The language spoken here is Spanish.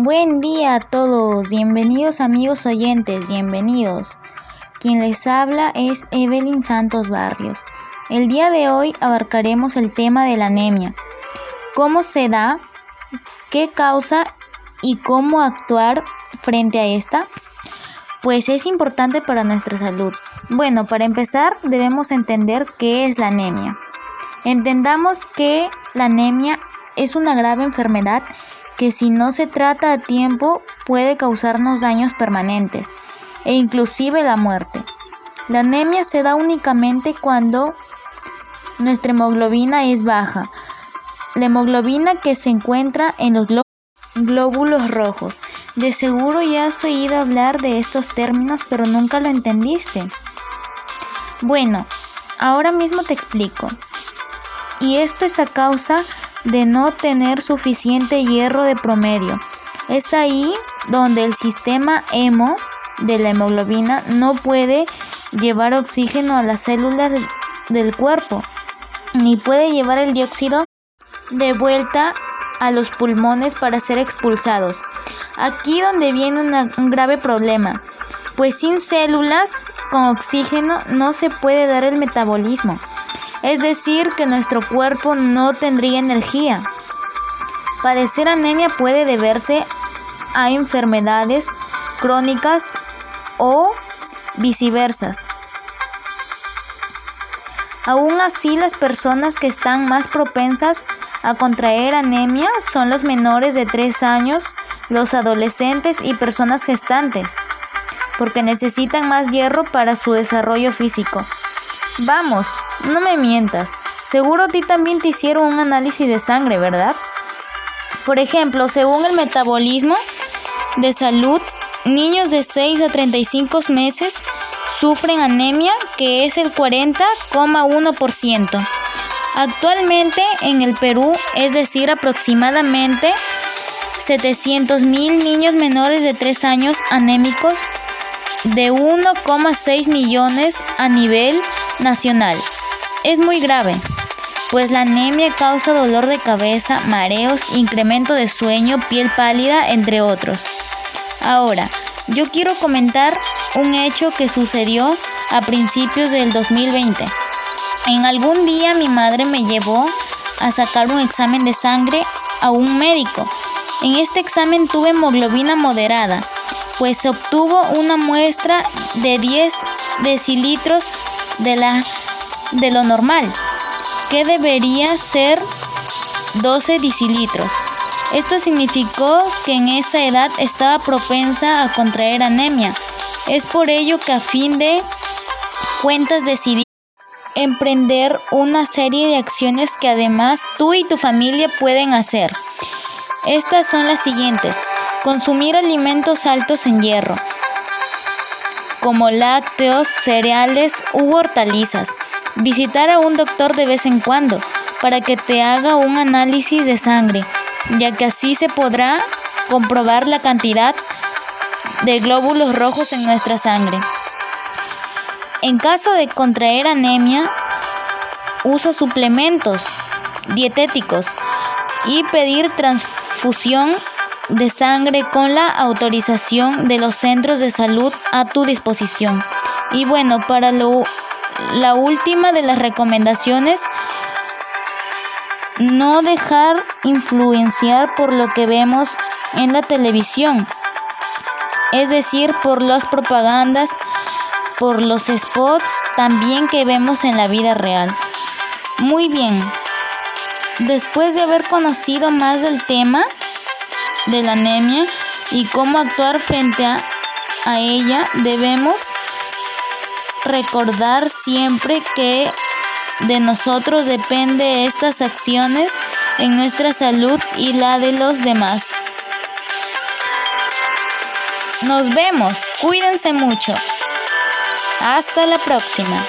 Buen día a todos, bienvenidos amigos oyentes, bienvenidos. Quien les habla es Evelyn Santos Barrios. El día de hoy abarcaremos el tema de la anemia. ¿Cómo se da? ¿Qué causa? ¿Y cómo actuar frente a esta? Pues es importante para nuestra salud. Bueno, para empezar debemos entender qué es la anemia. Entendamos que la anemia es una grave enfermedad que si no se trata a tiempo puede causarnos daños permanentes e inclusive la muerte. La anemia se da únicamente cuando nuestra hemoglobina es baja. La hemoglobina que se encuentra en los glóbulos rojos. De seguro ya has oído hablar de estos términos, pero nunca lo entendiste. Bueno, ahora mismo te explico. Y esto es a causa de no tener suficiente hierro de promedio. Es ahí donde el sistema hemo de la hemoglobina no puede llevar oxígeno a las células del cuerpo, ni puede llevar el dióxido de vuelta a los pulmones para ser expulsados. Aquí donde viene un grave problema, pues sin células con oxígeno no se puede dar el metabolismo es decir, que nuestro cuerpo no tendría energía. Padecer anemia puede deberse a enfermedades crónicas o viceversas. Aún así, las personas que están más propensas a contraer anemia son los menores de 3 años, los adolescentes y personas gestantes, porque necesitan más hierro para su desarrollo físico. Vamos, no me mientas. Seguro a ti también te hicieron un análisis de sangre, ¿verdad? Por ejemplo, según el metabolismo de salud, niños de 6 a 35 meses sufren anemia, que es el 40,1%. Actualmente en el Perú, es decir, aproximadamente 700 mil niños menores de 3 años anémicos, de 1,6 millones a nivel nacional. Es muy grave, pues la anemia causa dolor de cabeza, mareos, incremento de sueño, piel pálida, entre otros. Ahora, yo quiero comentar un hecho que sucedió a principios del 2020. En algún día mi madre me llevó a sacar un examen de sangre a un médico. En este examen tuve hemoglobina moderada, pues se obtuvo una muestra de 10 decilitros de, la, de lo normal, que debería ser 12 decilitros. Esto significó que en esa edad estaba propensa a contraer anemia. Es por ello que a fin de cuentas decidí emprender una serie de acciones que además tú y tu familia pueden hacer. Estas son las siguientes. Consumir alimentos altos en hierro, como lácteos, cereales u hortalizas. Visitar a un doctor de vez en cuando para que te haga un análisis de sangre, ya que así se podrá comprobar la cantidad de glóbulos rojos en nuestra sangre. En caso de contraer anemia, usa suplementos dietéticos y pedir transfusión de sangre con la autorización de los centros de salud a tu disposición. Y bueno, para lo, la última de las recomendaciones, no dejar influenciar por lo que vemos en la televisión, es decir, por las propagandas, por los spots también que vemos en la vida real. Muy bien, después de haber conocido más del tema, de la anemia y cómo actuar frente a, ella, debemos recordar siempre que de nosotros depende estas acciones en nuestra salud y la de los demás. Nos vemos, cuídense mucho. Hasta la próxima.